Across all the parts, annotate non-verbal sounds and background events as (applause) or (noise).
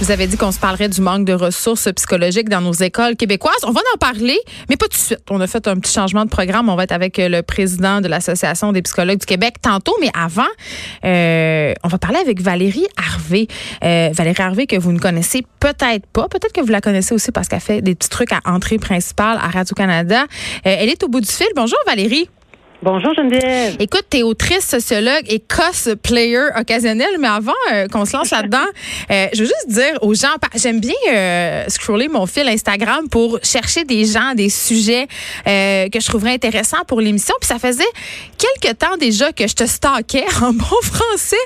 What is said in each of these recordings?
Vous avais dit qu'on se parlerait du manque de ressources psychologiques dans nos écoles québécoises. On va en parler, mais pas tout de suite. On a fait un petit changement de programme. On va être avec euh, le président de l'Association des psychologues du Québec tantôt, mais avant, euh, on va parler avec Valérie Harvey. Euh, Valérie Harvey que vous ne connaissez peut-être pas. Peut-être que vous la connaissez aussi parce qu'elle fait des petits trucs à entrée principale à Radio-Canada. Euh, elle est au bout du fil. Bonjour Valérie. Bonjour Geneviève. Écoute, t'es autrice, sociologue et cosplayer occasionnel, mais avant euh, qu'on se lance là-dedans, (laughs) euh, je veux juste dire aux gens, j'aime bien euh, scroller mon fil Instagram pour chercher des gens, des sujets euh, que je trouverais intéressants pour l'émission. Puis ça faisait quelques temps déjà que je te stalkais (laughs) en bon français,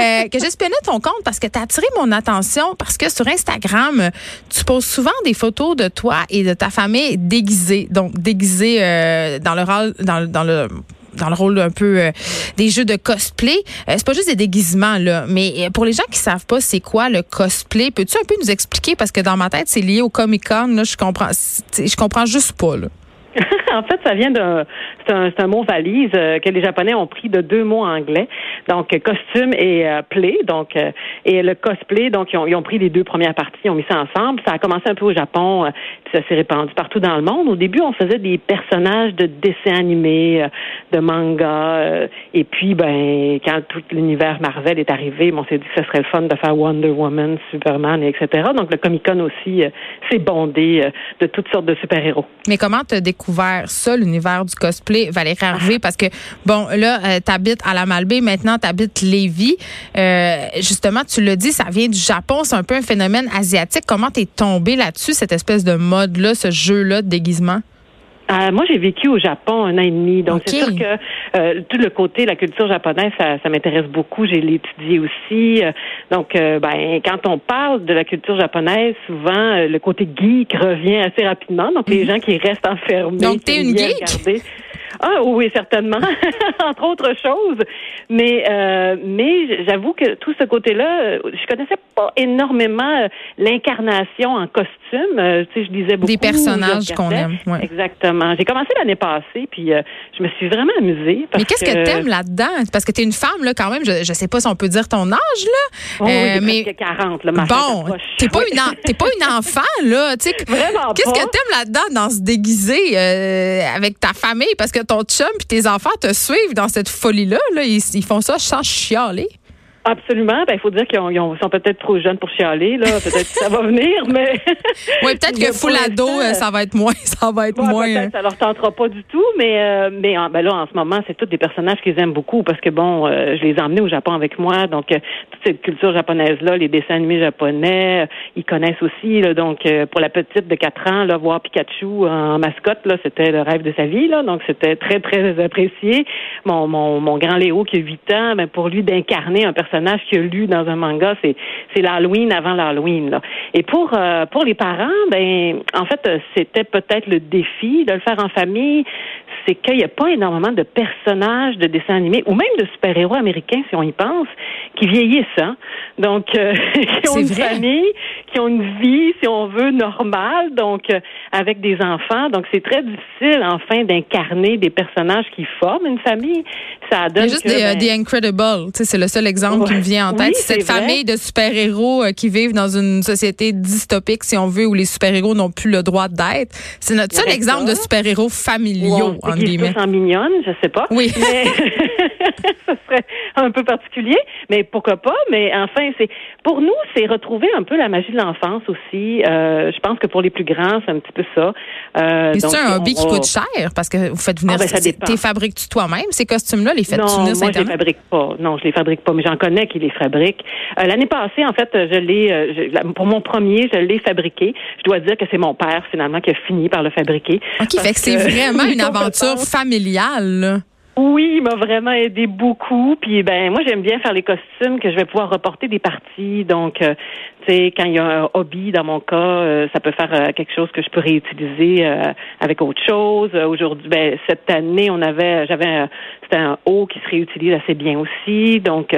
euh, que j'espionnais ton compte parce que t'as attiré mon attention parce que sur Instagram, tu poses souvent des photos de toi et de ta famille déguisées, donc déguisées euh, dans le rôle, dans, dans le dans le rôle un peu euh, des jeux de cosplay. Euh, c'est pas juste des déguisements là, mais euh, pour les gens qui savent pas c'est quoi le cosplay, peux-tu un peu nous expliquer? Parce que dans ma tête c'est lié au Comic Con là, je comprends je comprends juste pas là. (laughs) en fait, ça vient d'un un, mot valise euh, que les Japonais ont pris de deux mots anglais, donc euh, costume et euh, play, donc et le cosplay, donc ils ont, pris les deux premières parties, ils ont mis ça ensemble. Ça a commencé un peu au Japon, puis ça s'est répandu partout dans le monde. Au début, on faisait des personnages de dessins animés, de mangas, euh, et puis ben quand tout l'univers Marvel est arrivé, on s'est dit que ce serait le fun de faire Wonder Woman, Superman, et etc. Donc le Comic Con aussi s'est bondé de toutes sortes de super héros. Mais comment t'as découvert ça l'univers du cosplay Valérie Harvey parce que bon là euh, t'habites à la Malbaie, maintenant t'habites Lévis. Euh, justement, tu l'as dit, ça vient du Japon, c'est un peu un phénomène asiatique. Comment t'es tombé là-dessus cette espèce de mode là, ce jeu là de déguisement? Euh, moi, j'ai vécu au Japon un an et demi, donc c'est sûr que euh, tout le côté, la culture japonaise, ça, ça m'intéresse beaucoup. J'ai l'étudié aussi. Euh, donc, euh, ben, quand on parle de la culture japonaise, souvent euh, le côté geek revient assez rapidement. Donc, les gens qui restent enfermés. Mhm. Donc, t'es une geek? regarder. Ah oui, certainement, (laughs) entre autres choses. Mais euh, mais j'avoue que tout ce côté-là, je connaissais pas énormément euh, l'incarnation en costume. Euh, tu sais, je lisais beaucoup. Des personnages qu'on aime, ouais. Exactement. J'ai commencé l'année passée, puis euh, je me suis vraiment amusée. parce Mais qu'est-ce que, que t'aimes là-dedans? Parce que t'es une femme là quand même, je, je sais pas si on peut dire ton âge là. Oh, oui, mais presque 40, là, Bon, t'es pas une t'es pas une enfant là, tu sais. (laughs) Vraiment Qu'est-ce que t'aimes là-dedans dans se déguiser avec ta famille? Parce que ton chum puis tes enfants te suivent dans cette folie là, là ils, ils font ça sans chialer. Absolument. Ben, il faut dire qu'ils ont- ils ont- sont peut-être trop jeunes pour chialer. Là, peut-être que ça va venir, (laughs) mais. Oui, peut-être que pour full ado, euh, ça va être moins, (laughs) ça va être Ouais, moins. peut-être, ça leur tentera pas du tout, mais euh, mais en- ben là en ce moment c'est tous des personnages qu'ils aiment beaucoup parce que bon, euh, je les ai emmenés au Japon avec moi, donc euh, toute cette culture japonaise là, les dessins animés japonais, euh, ils connaissent aussi là, donc euh, pour la petite de 4 ans là, voir Pikachu en mascotte là, c'était le rêve de sa vie là, donc c'était très très apprécié. Mon mon mon grand Léo qui a 8 ans, ben pour lui d'incarner un personnage qu'il a lu dans un manga, c'est c'est l'Halloween avant l'Halloween. Et pour euh, pour les parents, ben en fait euh, c'était peut-être le défi de le faire en famille, c'est qu'il n'y a pas énormément de personnages de dessins animés ou même de super-héros américains si on y pense qui vieillissent hein. Donc euh, (laughs) qui ont C'est une vrai. famille, qui ont une vie si on veut normale, donc euh, avec des enfants, donc c'est très difficile enfin d'incarner des personnages qui forment une famille. Ça donne juste que, des, euh, ben, The Incredible, tu sais, c'est le seul exemple qui me vient en tête. Cette vrai. famille de super-héros euh, qui vivent dans une société dystopique, si on veut, où les super-héros n'ont plus le droit d'être. C'est notre seul exemple ça. de super-héros familiaux, déguise guillemets. en mignonne, je sais pas. Oui. Mais (laughs) ce serait un peu particulier, mais pourquoi pas? Mais enfin, c'est pour nous, c'est retrouver un peu la magie de l'enfance aussi. Euh, je pense que pour les plus grands, c'est un petit peu ça. Euh, c'est un hobby on qui coûte cher parce que vous faites venir. Ah, ben, ça. T'es fabriques-tu toi-même ces costumes-là, les faites-tu Non, moi je les fabrique pas. Non, je les fabrique pas, mais j'en connais qui les fabriquent. Euh, L'année passée, en fait, je l'ai euh, pour mon premier, je l'ai fabriqué. Je dois dire que c'est mon père finalement qui a fini par le fabriquer. OK, fait que c'est vraiment (laughs) une aventure familiale. là. Oui, il m'a vraiment aidé beaucoup. Puis ben moi j'aime bien faire les costumes que je vais pouvoir reporter des parties. Donc euh, sais, quand il y a un hobby, dans mon cas, euh, ça peut faire euh, quelque chose que je peux réutiliser euh, avec autre chose. Aujourd'hui, ben, cette année, on avait, j'avais, c'était un haut qui se réutilise assez bien aussi. Donc,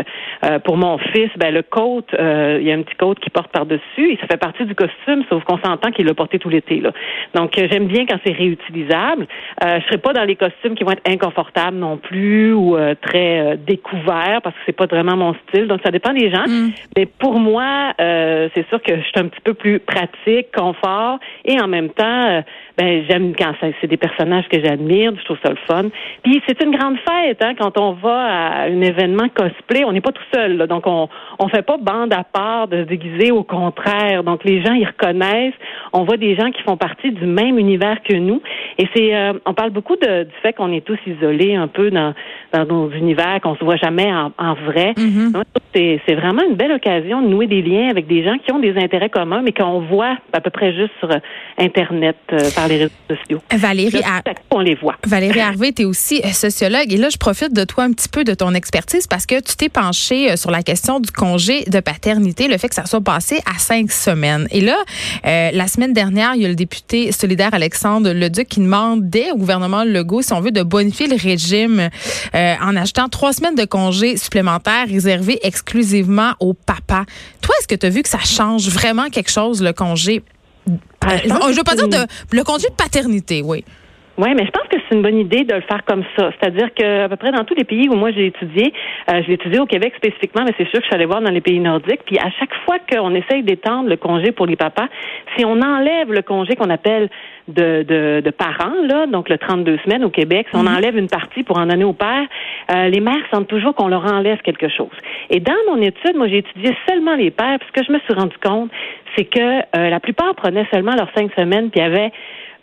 pour mon fils, ben, le coat, il y a un petit coat qui porte par-dessus et ça fait partie du costume, sauf qu'on s'entend qu'il l'a porté tout l'été, là. Donc, j'aime bien quand c'est réutilisable. je serai pas dans les costumes qui vont être inconfortables non plus ou très découverts parce que c'est pas vraiment mon style. Donc, ça dépend des gens. Mm. Mais pour moi, euh, c'est sûr que je suis un petit peu plus pratique, confort, et en même temps, euh, ben j'aime quand c'est des personnages que j'admire, je trouve ça le fun. Puis c'est une grande fête, hein, quand on va à un événement cosplay, on n'est pas tout seul, là, donc on on fait pas bande à part de se déguiser, au contraire. Donc les gens ils reconnaissent, on voit des gens qui font partie du même univers que nous, et c'est, euh, on parle beaucoup de, du fait qu'on est tous isolés un peu dans dans nos univers, qu'on se voit jamais en, en vrai. Mm-hmm. C'est c'est vraiment une belle occasion de nouer des liens avec des gens qui ont des intérêts communs, mais qu'on voit à peu près juste sur euh, Internet, euh, par les réseaux sociaux. Valérie, on les voit. (laughs) Valérie Harvey, tu es aussi euh, sociologue. Et là, je profite de toi un petit peu de ton expertise parce que tu t'es penchée sur la question du congé de paternité, le fait que ça soit passé à cinq semaines. Et là, la semaine dernière, il y a le député solidaire Alexandre Leduc qui demandait au gouvernement Legault, si on veut, de bonifier le régime en achetant trois semaines de congés supplémentaires réservés exclusivement aux papas. Toi, est-ce que tu as vu que ça change vraiment quelque chose, le congé? Ah, je ne veux pas dire de, le congé de paternité, oui. Oui, mais je pense que c'est une bonne idée de le faire comme ça. C'est-à-dire qu'à peu près dans tous les pays où moi j'ai étudié, euh, j'ai étudié au Québec spécifiquement, mais c'est sûr que je suis allée voir dans les pays nordiques. Puis à chaque fois qu'on essaye d'étendre le congé pour les papas, si on enlève le congé qu'on appelle de, de, de, parents, là, donc le 32 semaines au Québec, si on mhm. enlève une partie pour en donner au père, euh, les mères sentent toujours qu'on leur enlève quelque chose. Et dans mon étude, moi j'ai étudié seulement les pères, puis ce que je me suis rendu compte, c'est que euh, la plupart prenaient seulement leurs cinq semaines, puis avaient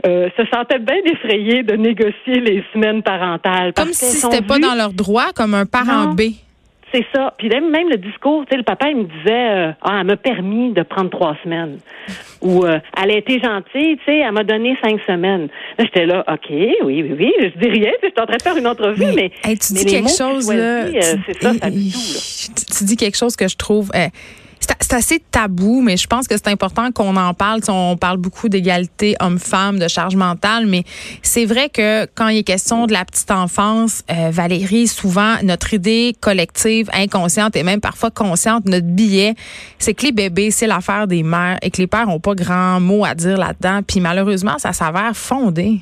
euh, se sentaient bien effrayés de négocier les semaines parentales. Comme si c'était pas dans leur droit, comme un parent B. C'est ça. Puis même, même le discours, tu sais, le papa, il me disait, euh, ah, elle m'a permis de prendre trois semaines. Ou, euh, elle a été gentille, tu sais, elle m'a donné cinq semaines. Là, j'étais là, OK, oui, oui, oui, je dis rien, je suis en train de faire une entrevue, mais. tu dis quelque chose, là. c'est ça, ça dit tout, Tu dis quelque chose que je trouve c'est assez tabou, mais je pense que c'est important qu'on en parle. On parle beaucoup d'égalité homme-femme, de charge mentale, mais c'est vrai que quand il est question de la petite enfance, euh, Valérie, souvent notre idée collective, inconsciente et même parfois consciente, notre billet, c'est que les bébés, c'est l'affaire des mères et que les pères n'ont pas grand mot à dire là-dedans. Puis malheureusement, ça s'avère fondé.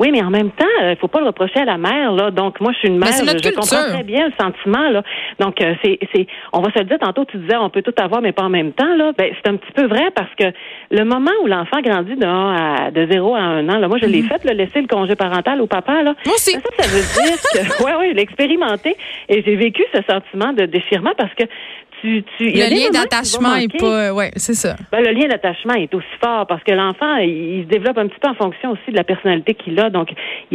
Oui, mais en même temps, il euh, faut pas le reprocher à la mère, là. Donc, moi, je suis une mère, je, comprends très bien le sentiment, là. Donc, euh, c'est, c'est, on va se le dire tantôt, tu disais, on peut tout avoir, mais pas en même temps, là. Ben, c'est un petit peu vrai parce que le moment où l'enfant grandit de, à, de 0 à 1 an, là, moi, je l'ai mhm. fait, le laisser le congé parental au papa, là. Moi aussi. Ça, ça veut dire que, (laughs) ouais, ouais, l'expérimenter. Et j'ai vécu ce sentiment de déchirement parce que le lien d'attachement est pas, ouais, c'est ça. Ben, le lien d'attachement est aussi fort parce que l'enfant, il, se développe un petit peu en fonction aussi de la personnalité qu'il a. Donc,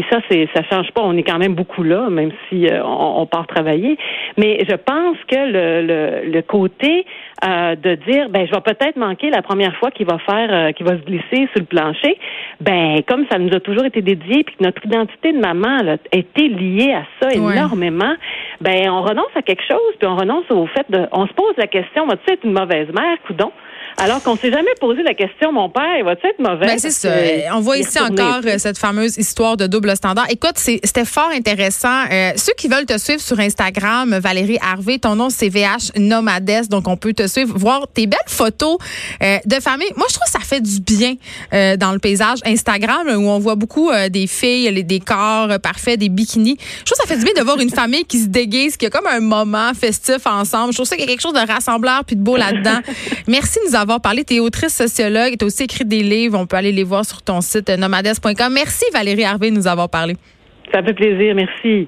ça, c'est, ça change pas. On est quand même beaucoup là, même si euh, on, part travailler. Mais je pense que le, le, côté euh, de dire, ben, je vais peut-être manquer la première fois qu'il va faire, euh, qu'il va se glisser sur le plancher. Ben, comme ça nous a toujours été dédié, puis que notre identité de maman a été liée à ça énormément. Ben, on renonce à quelque chose, puis on renonce au fait de, on se pose la question, vas-tu être une mauvaise mère, coudon? Alors qu'on s'est jamais posé la question, mon père, va-tu être mauvais? Ben, c'est ça. On voit ici encore euh, cette fameuse histoire de double standard. Écoute, c'était fort intéressant. Euh, ceux qui veulent te suivre sur Instagram, Valérie Harvey, ton nom c'est VH Nomades, donc on peut te suivre, voir tes belles photos euh, de famille. Moi, je trouve que ça fait du bien dans le paysage Instagram où on voit beaucoup des filles, les décors parfaits, des bikinis. Je trouve que ça fait du bien de voir une famille qui se déguise, qui a comme un moment festif ensemble. Je trouve ça qu'il y a quelque chose de rassembleur puis de beau là-dedans. (laughs) Merci de nous avoir avoir parlé. Tu es autrice sociologue, tu as aussi écrit des livres. On peut aller les voir sur ton site nomades.com. Merci Valérie Harvey de nous avoir parlé. Ça fait plaisir, merci.